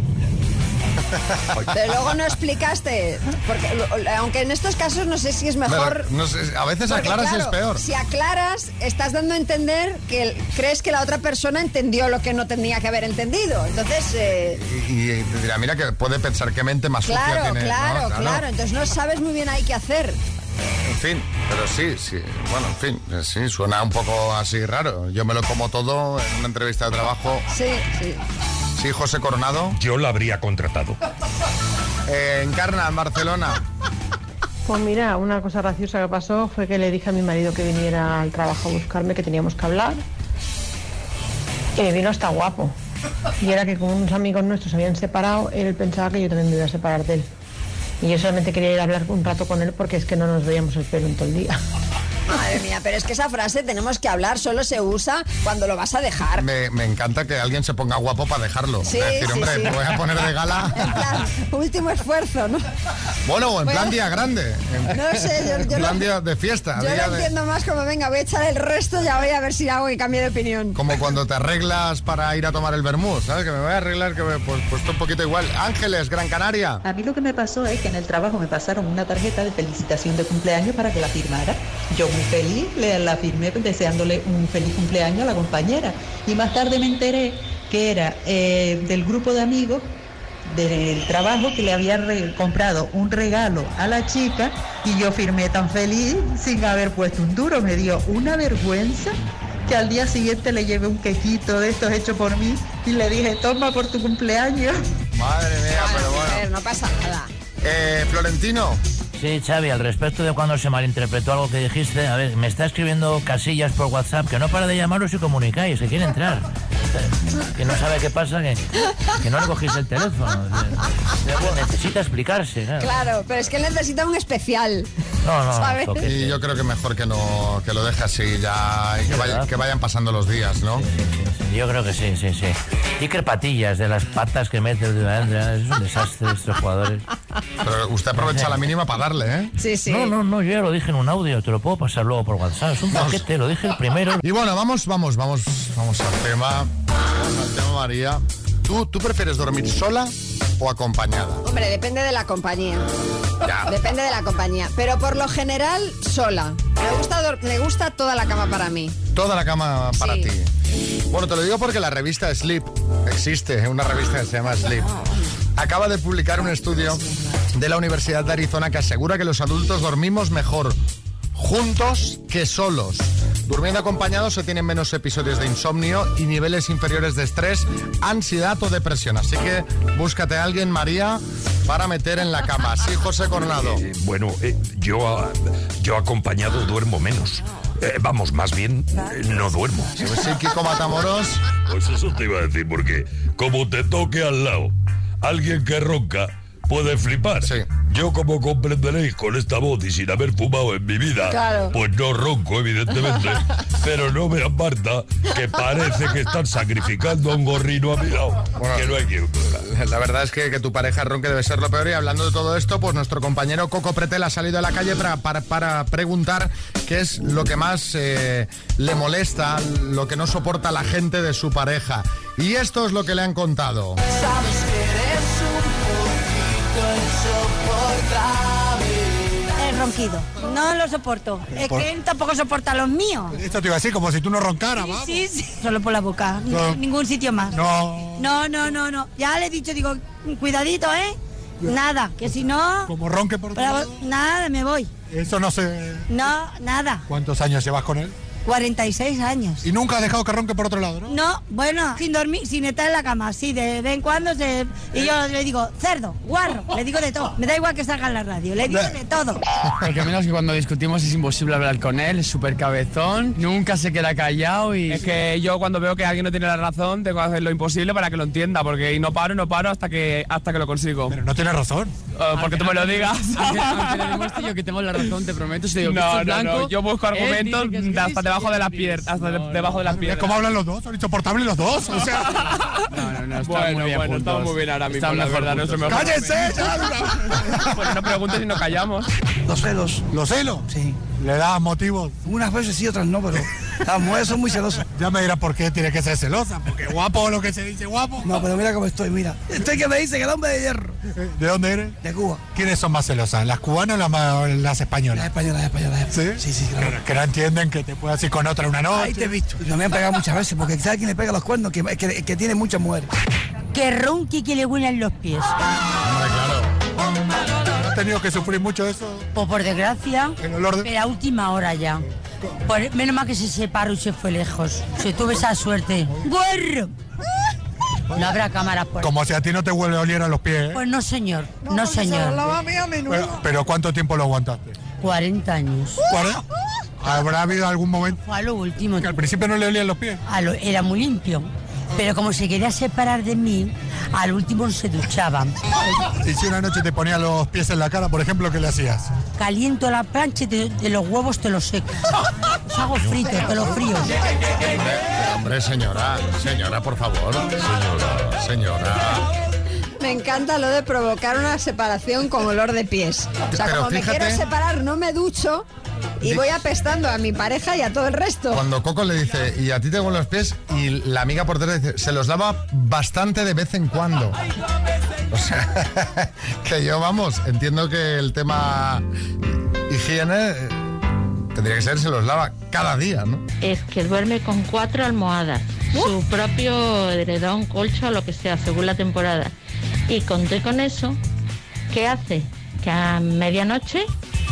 Pero luego no explicaste, porque aunque en estos casos no sé si es mejor... Pero, no sé, a veces Porque, aclaras y es claro, peor. Si aclaras, estás dando a entender que crees que la otra persona entendió lo que no tenía que haber entendido. Entonces, eh, Y, y te dirá, mira que puede pensar qué mente más sucia claro, tiene. ¿no? claro, claro. Entonces no sabes muy bien ahí qué hacer. En fin, pero sí, sí. Bueno, en fin, eh, sí, suena un poco así raro. Yo me lo como todo en una entrevista de trabajo. Sí, sí. Sí, José Coronado. Yo la habría contratado. Eh, Encarna, en Barcelona. Pues mira, una cosa graciosa que pasó fue que le dije a mi marido que viniera al trabajo a buscarme, que teníamos que hablar. Y me vino hasta guapo. Y era que como unos amigos nuestros se habían separado, él pensaba que yo también me iba a separar de él. Y yo solamente quería ir a hablar un rato con él porque es que no nos veíamos el pelo en todo el día. Madre mía, pero es que esa frase tenemos que hablar, solo se usa cuando lo vas a dejar. Me, me encanta que alguien se ponga guapo para dejarlo. Sí, Es decir, sí, hombre, sí. me voy a poner de gala. En plan, último esfuerzo, ¿no? Bueno, o en Bueno. plan día grande. En, No sé, yo- yo en plan lo- día de fiesta. Yo día lo de- entiendo más como, venga, voy a echar el resto, ya voy a ver si hago y cambio de opinión. Como cuando te arreglas para ir a tomar el vermú, ¿sabes? Que me voy a arreglar, que me pues, pues un poquito igual. Ángeles, Gran Canaria. A mí lo que me pasó es que en el trabajo me pasaron una tarjeta de felicitación de cumpleaños para que la firmara. Yo muy feliz le la firmé deseándole un feliz cumpleaños a la compañera. Y más tarde me enteré que era eh, del grupo de amigos del trabajo que le había comprado un regalo a la chica y yo firmé tan feliz sin haber puesto un duro. Me dio una vergüenza que al día siguiente le llevé un quequito de estos hechos por mí y le dije, toma por tu cumpleaños. Madre mía, pero bueno. A ver, no pasa nada. Eh, Florentino. Sí, Xavi, al respecto de cuando se malinterpretó algo que dijiste, a ver, me está escribiendo Casillas por WhatsApp que no para de llamaros y comunicáis, que quiere entrar. Que no sabe qué pasa, que, que no le cogéis el teléfono. Necesita explicarse. Claro, Claro, pero es que él necesita un especial. No, no. Y yo creo que mejor que no que lo deje así ya y que, vaya- que vayan pasando los días, ¿no? Yo creo que sí, sí, sí. Iker Patillas, de las patas que mete últimamente, es un desastre estos jugadores. Pero usted aprovecha la mínima para darle, ¿eh? Sí, sí. No, no, no, yo ya lo dije en un audio, te lo puedo pasar luego por WhatsApp. Es un paquete, lo dije el primero. Y bueno, vamos, vamos, vamos, vamos al tema. Vamos al tema, María. ¿Tú, ¿Tú prefieres dormir sola o acompañada? Hombre, depende de la compañía. Ya. Depende de la compañía. Pero por lo general, sola. Me gusta, me gusta toda la cama para mí. Toda la cama para Sí. ti. Bueno, te lo digo porque la revista Sleep existe, una revista que se llama Sleep. Acaba de publicar un estudio de la Universidad de Arizona que asegura que los adultos dormimos mejor juntos que solos. Durmiendo acompañados se tienen menos episodios de insomnio y niveles inferiores de estrés, ansiedad o depresión. Así que búscate a alguien, María, para meter en la cama. Sí, José Coronado. Eh, bueno, eh, yo, ah, yo acompañado duermo menos. Eh, vamos, más bien, eh, no duermo. Pues sí, Kiko Matamoros. Pues eso te iba a decir, porque como te toque al lado alguien que ronca, puede flipar. Yo, como comprenderéis con esta voz y sin haber fumado en mi vida, Claro. pues no ronco, evidentemente. pero no vean, Marta, que parece que están sacrificando a un gorrino a mi lado. que no hay que... La verdad es que que tu pareja ronque debe ser lo peor. Y hablando de todo esto, pues nuestro compañero Coco Pretel ha salido a la calle para, para, para preguntar qué es lo que más eh, le molesta, lo que no soporta la gente de su pareja. Y esto es lo que le han contado. Sabes que eres. El ronquido. No lo soporto. Es por- que él tampoco soporta los míos. Esto te iba a decir como si tú no roncaras, vamos. Sí, sí. Solo por la boca. No. Ningún sitio más. No. No, no, no, no. Ya le he dicho, digo, cuidadito, ¿eh? Nada, que si no... Como ronque por Pero-. Nada, me voy. Eso no sé. No, nada. ¿Cuántos años llevas con él? 46 años. Y nunca has dejado que ronque por otro lado, ¿no? No, bueno, sin dormir, sin estar en la cama, sí, de vez en cuando se... Y yo le digo, cerdo, guarro, le digo de todo. Me da igual que salga en la radio, le digo de todo. Porque menos que cuando discutimos es imposible hablar con él, es súper cabezón, nunca se queda callado y... Es que yo cuando veo que alguien no tiene la razón, tengo que hacer lo imposible para que lo entienda, porque y no paro, no paro hasta que hasta que lo consigo. Pero no tiene razón. porque tú me lo digas. Aunque, aunque le demuestre yo que tengo la razón, te prometo, si te digo No, no, blanco, no, yo busco argumentos hasta debajo de las piedras, hasta de- debajo de las piedras. ¿Cómo hablan los dos? Son insoportables los dos. O sea. No, no, no, estamos Bueno, muy bien bueno, juntos. estamos muy bien ahora mismo, Estamos la verdad, mejor ¡Cállense! ya! Bueno, no preguntes y no callamos. Los celos. ¿Los celos? Sí. ¿Le das motivos? Unas veces sí, otras no, pero las mujeres son muy celosas. Ya me dirás por qué tiene que ser celosa. Porque guapo lo que se dice guapo. No, pero mira cómo estoy, mira. Estoy que me dice que el hombre de hierro. ¿De dónde eres? De Cuba. ¿Quiénes son más celosas? ¿Las cubanas o las, ma- las españolas? Las españolas, las españolas. ¿Sí? Sí, sí, claro. Que, que no entienden que te puedas ir con otra una noche. Ahí te he visto. Y me han pegado muchas veces, porque ¿sabes quién le pega los cuernos? Que, que, que tiene muchas mujeres. Que ronque y que le huelan los pies. ¿Has tenido que sufrir mucho eso? Pues por desgracia, El olor de- pero a última hora ya. Por- menos mal que se separó y se fue lejos. Se tuve esa suerte. ¡Guarro! No habrá cámaras por Como si a ti no te huele a oliera los pies. ¿eh? Pues no, señor. No, señor. Pero, pero ¿cuánto tiempo lo aguantaste? 40 años. ¿40? ¿Habrá habido algún momento? Fue a lo último. Que al principio no le olían los pies. A lo- era muy limpio. Pero como se quería separar de mí, al último se duchaba. Y si una noche te ponía los pies en la cara, por ejemplo, ¿qué le hacías? Caliento la plancha y de, de los huevos te los seco. Los hago fritos, te los frío. Hombre, señora, señora, por favor. Señora, señora. Me encanta lo de provocar una separación con olor de pies. O sea, Pero como me fíjate- quiero separar, no me ducho y voy apestando a mi pareja y a todo el resto. Cuando Coco le dice, y a ti te los pies, y la amiga por detrás dice, se los lava bastante de vez en cuando. O sea, que yo, vamos, entiendo que el tema higiene eh, tendría que ser, se los lava cada día, ¿no? es que duerme con cuatro almohadas, su propio edredón, colcha o lo que sea, según la temporada. Y conté con eso, ¿qué hace? Que a medianoche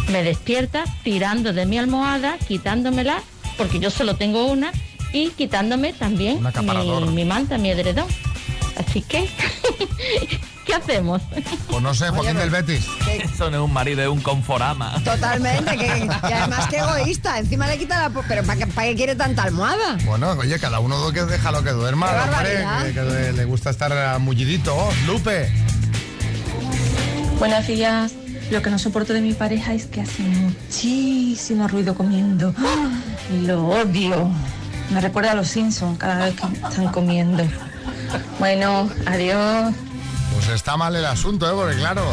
me despierta tirando de mi almohada, quitándomela, porque yo solo tengo una, y quitándome también mi, mi manta, mi edredón. Así que, ¿qué hacemos? Pues no sé, Joaquín del Betis. Eso no es un marido, es un conforama. Totalmente, que, que además que egoísta. Encima le quita la... po- Pero ¿para qué, para qué quiere tanta almohada? Bueno, oye, cada uno que deja lo que duerma, Qué hombre, que, que le- le gusta estar mullidito. Lupe. Buenos días. Lo que no soporto de mi pareja es que hace muchísimo ruido comiendo. Lo odio. Me recuerda a los Simpsons cada vez que están comiendo. Bueno, adiós. Pues está mal el asunto, ¿eh? Porque claro,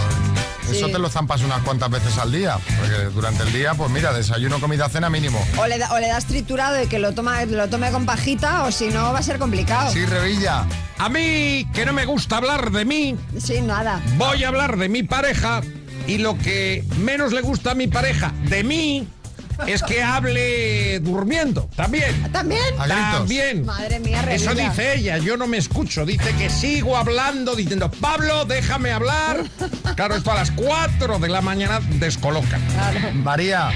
eso te lo zampas unas cuantas veces al día. Porque durante el día, pues mira, desayuno, comida, cena mínimo. O le, da- o le das triturado y que lo, toma, lo tome con pajita, o si no va a ser complicado. Sí, Revilla. A mí, que no me gusta hablar de mí, Sí, nada. voy a hablar de mi pareja y lo que menos le gusta a mi pareja de mí es que hable durmiendo. También. ¿También? También. Madre mía, Eso dice ella, yo no me escucho. Dice que sigo hablando, diciendo, Pablo, déjame hablar. Claro, esto a las 4 de la mañana descoloca. María.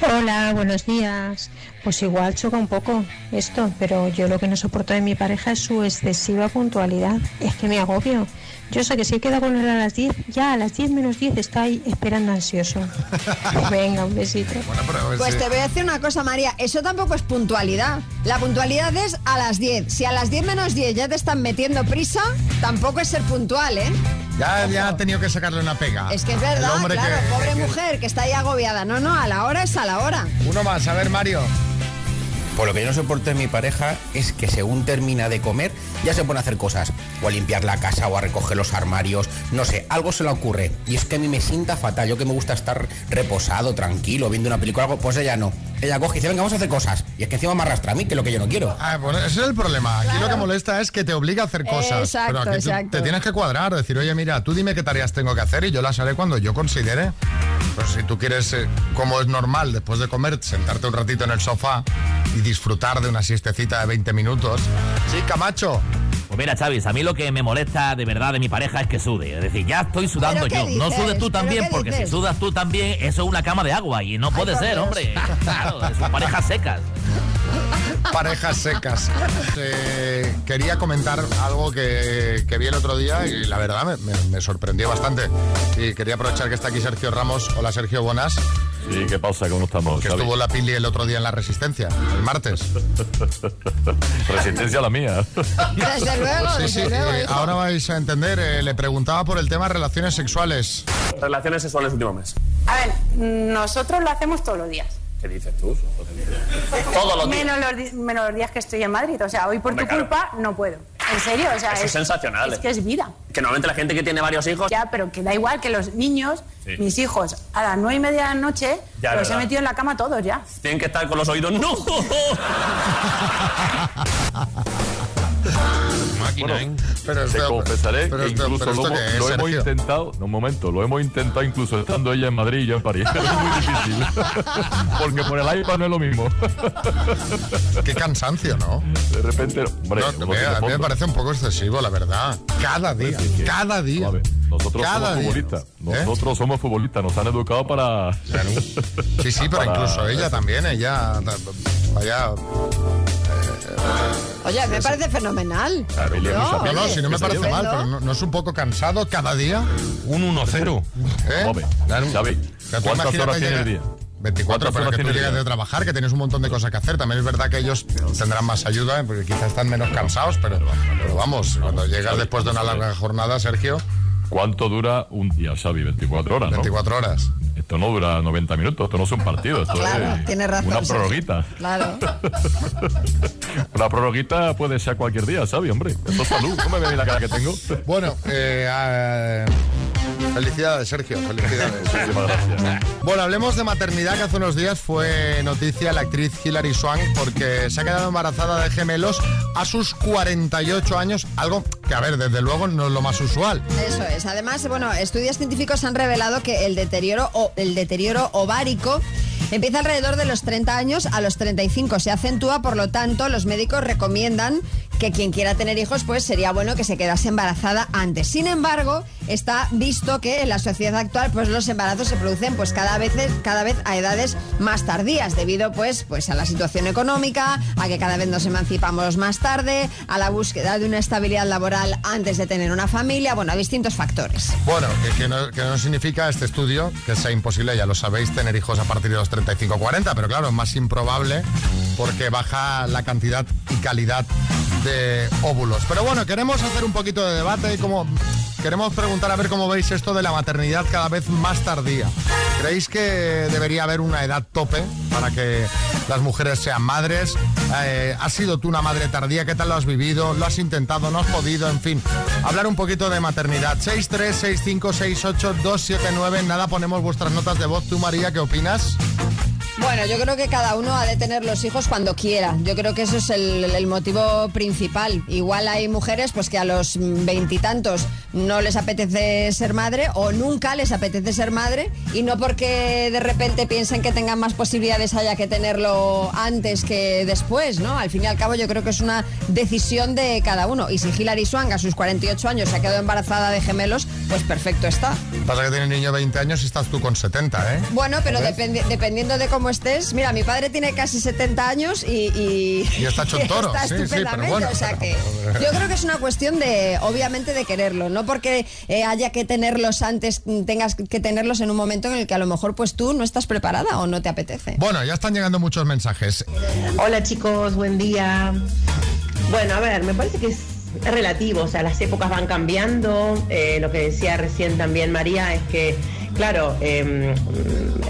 Hola, buenos días. Pues igual choca un poco esto, pero yo lo que no soporto de mi pareja es su excesiva puntualidad. Es que me agobio. Yo sé que si he quedado con él a las 10, ya a las 10 menos 10 está ahí esperando ansioso. Venga, un besito. Bueno, ver Pues te voy a decir una cosa, María. Eso tampoco es puntualidad. La puntualidad es a las 10. Si a las 10 menos 10 ya te están metiendo prisa, tampoco es ser puntual, ¿eh? Ya, ya ha tenido que sacarle una pega. Es que es verdad, hombre claro. que- pobre que- mujer que está ahí agobiada. No, no, a la hora es a la hora. Uno más, a ver, Mario. Pues lo que yo no soporto de mi pareja es que según termina de comer ya se pone a hacer cosas. O a limpiar la casa o a recoger los armarios. No sé, algo se le ocurre. Y es que a mí me sienta fatal. Yo que me gusta estar reposado, tranquilo, viendo una película o algo, pues ella no. Ella coge y dice, venga, vamos a hacer cosas. Y es que encima me arrastra a mí, que es lo que yo no quiero. Ah, bueno, ese es el problema. Aquí lo que molesta es que te obliga a hacer cosas. Exacto, pero aquí tú exacto. te tienes que cuadrar, decir, oye, mira, tú dime qué tareas tengo que hacer y yo las haré cuando yo considere. Pues si tú quieres, eh, como es normal, después de comer, sentarte un ratito en el sofá y disfrutar de una siestecita de 20 minutos. Sí, Camacho. Pues mira, Chavis, a mí lo que me molesta de verdad de mi pareja es que sude. Es decir, ya estoy sudando ¿Pero qué yo. No sudes tú ¿Pero también, porque dices? si sudas tú también, eso es una cama de agua y no puede ser, Dios. hombre. Claro, son parejas secas. Parejas secas. Eh, quería comentar algo que, que vi el otro día y la verdad me, me- me sorprendió bastante. Y quería aprovechar que está aquí Sergio Ramos. Hola Sergio, buenas. Sí, ¿qué pasa? ¿Cómo estamos? Que estuvo la Pili el otro día en la Resistencia, el martes. Resistencia la mía. Desde luego, Sí, desde sí, luego. eh, ahora vais a entender. eh, le preguntaba por el tema de relaciones sexuales. Relaciones sexuales último mes. A ver, nosotros lo hacemos todos los días. ¿Qué dices tú? Todos los días. Menos los, di- menos los días que estoy en Madrid. O sea, hoy por Hombre, tu claro. culpa no puedo. En serio, o sea, Eso es sensacional. Es que es vida. Que normalmente la gente que tiene varios hijos. Ya, pero que da igual que los niños, Sí. mis hijos, a las nueve y media de la noche, Ya, los he metido en la cama todos ya. Tienen que estar con los oídos. ¡No! Máquina, ¿eh? Pero Te esto- confesaré pero que incluso lo, hemos- qué es, lo hemos Sergio. intentado, no, un momento, lo hemos intentado incluso estando ella en Madrid y yo en París. Es muy difícil. Porque por el iPad no es lo mismo. Qué cansancio, ¿no? De repente, hombre, No, me- a mí me parece un poco excesivo, la verdad. Cada día, cada día. A ver, nosotros Cada somos futbolistas. ¿Eh? Nosotros somos futbolistas. Nos han educado para. Sí, sí, pero para- incluso ella también, ella. Vaya. Oye, me parece fenomenal. No, no, si no me parece mal, pero no, no es un poco cansado cada día. Un 1-0. ¿Eh? ¿cuántas horas tiene el día? 24, ¿Cuántas pero horas que tú tiene el llegas día? de trabajar, que tienes un montón de cosas que hacer. También es verdad que ellos tendrán más ayuda, porque quizás están menos cansados, pero, pero vamos, cuando llegas después de una larga jornada, Sergio, ¿Cuánto dura un día, Xavi? 24 horas, ¿no? 24 horas. Esto no dura 90 minutos, esto no es un partido, esto Claro, es tienes razón, una prorroguita. Claro. Una prorroguita puede ser cualquier día, Xavi, hombre. Esto es salud. ¿Cómo me ve la cara que tengo? Bueno, eh, ah, felicidades, Sergio, felicidades. Muchísimas gracias. Bueno, hablemos de maternidad, que hace unos días fue noticia la actriz Hilary Swank porque se ha quedado embarazada de gemelos a sus 48 años, algo que, a ver, desde luego no es lo más usual. Eso es. Además, bueno, estudios científicos han revelado que el deterioro, o, el deterioro ovárico empieza alrededor de los 30 años, a los 35 se acentúa, por lo tanto, los médicos recomiendan que quien quiera tener hijos, pues sería bueno que se quedase embarazada antes. Sin embargo, está visto que en la sociedad actual, pues los embarazos se producen pues cada vez, cada vez a edades más tardías, debido pues, pues a la situación económica, a que cada vez nos emancipamos más tarde, a la búsqueda de una estabilidad laboral antes de tener una familia, bueno, a distintos factores. Bueno, que, no, que no significa este estudio que sea imposible, ya lo sabéis, tener hijos a partir de los 35-40, pero claro, es más improbable porque baja la cantidad y calidad de óvulos. Pero bueno, queremos hacer un poquito de debate y como queremos preguntar a ver cómo veis esto de la maternidad cada vez más tardía. ¿Creéis que debería haber una edad tope para que las mujeres sean madres? Eh, ¿Has sido tú una madre tardía? ¿Qué tal lo has vivido? ¿Lo has intentado? ¿No has podido? En fin, hablar un poquito de maternidad. 636568279. Nada, ponemos vuestras notas de voz. ¿Tú, María, qué opinas? Bueno, yo creo que cada uno ha de tener los hijos cuando quiera. Yo creo que eso es el, el motivo principal. Igual hay mujeres pues que a los veintitantos no les apetece ser madre o nunca les apetece ser madre y no porque de repente piensen que tengan más posibilidades haya que tenerlo antes que después, ¿no? Al fin y al cabo yo creo que es una decisión de cada uno. Y si Hilary Swank a sus 48 años se ha quedado embarazada de gemelos, pues perfecto está. Pasa que tiene un niño de 20 años y estás tú con 70, ¿eh? Bueno, pero dependiendo de cómo estés, mira, mi padre tiene casi 70 años y... Y, Y está hecho un toro, está sí, sí, pero estupendamente, bueno, o sea que pero- yo creo que es una cuestión de, obviamente, de quererlo, no porque eh, haya que tenerlos antes, mm, tengas que tenerlos en un momento en el que a lo mejor pues tú no estás preparada o no te apetece. Bueno, ya están llegando muchos mensajes. Hola chicos, buen día. Bueno, a ver, me parece que es, relativo, o sea, las épocas van cambiando. Eh, lo que decía recién también María es que, claro, em,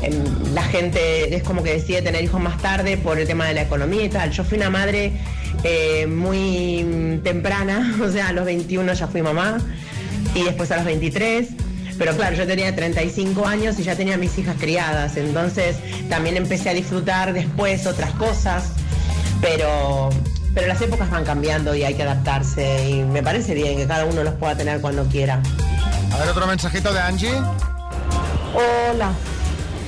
em, la gente es como que decide tener hijos más tarde por el tema de la economía y tal. Yo fui una madre eh, muy mm, temprana, o sea, a los 21 ya fui mamá y después a los 23. Pero claro, yo tenía 35 años y ya tenía mis hijas criadas, entonces también empecé a disfrutar después otras cosas, pero, pero las épocas van cambiando y hay que adaptarse y me parece bien que cada uno los pueda tener cuando quiera. A ver, otro mensajito de Angie. Hola,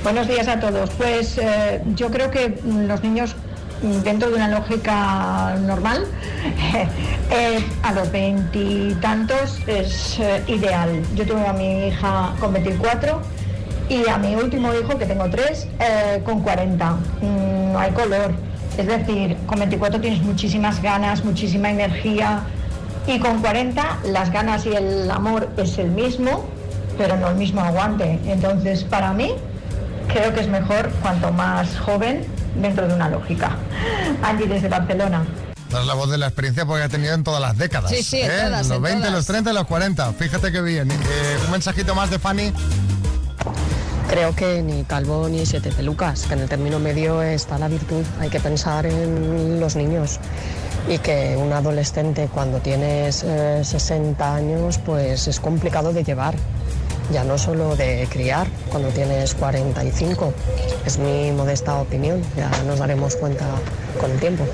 buenos días a todos. Pues eh, yo creo que los niños, dentro de una lógica normal, eh, a los veintitantos es eh, ideal. Yo tuve a mi hija con 24 y a mi último hijo, que tengo tres, eh, con 40. Mm, no hay color. Es decir, con 24 tienes muchísimas ganas, muchísima energía. Y con 40 las ganas y el amor es el mismo, pero no el mismo aguante. Entonces, para mí, creo que es mejor cuanto más joven dentro de una lógica. Angie desde Barcelona. Esta es la voz de la experiencia porque ha tenido en todas las décadas. Sí, sí, en ¿eh? todas, Los en 20, todas. los 30 y los 40. Fíjate qué bien. Eh, un mensajito más de Fanny. Creo que ni calvo ni siete pelucas, que en el término medio está la virtud. Hay que pensar en los niños y que un adolescente cuando tienes eh, 60 años pues es complicado de llevar, ya no solo de criar cuando tienes 45. Es mi modesta opinión, ya nos daremos cuenta con el tiempo.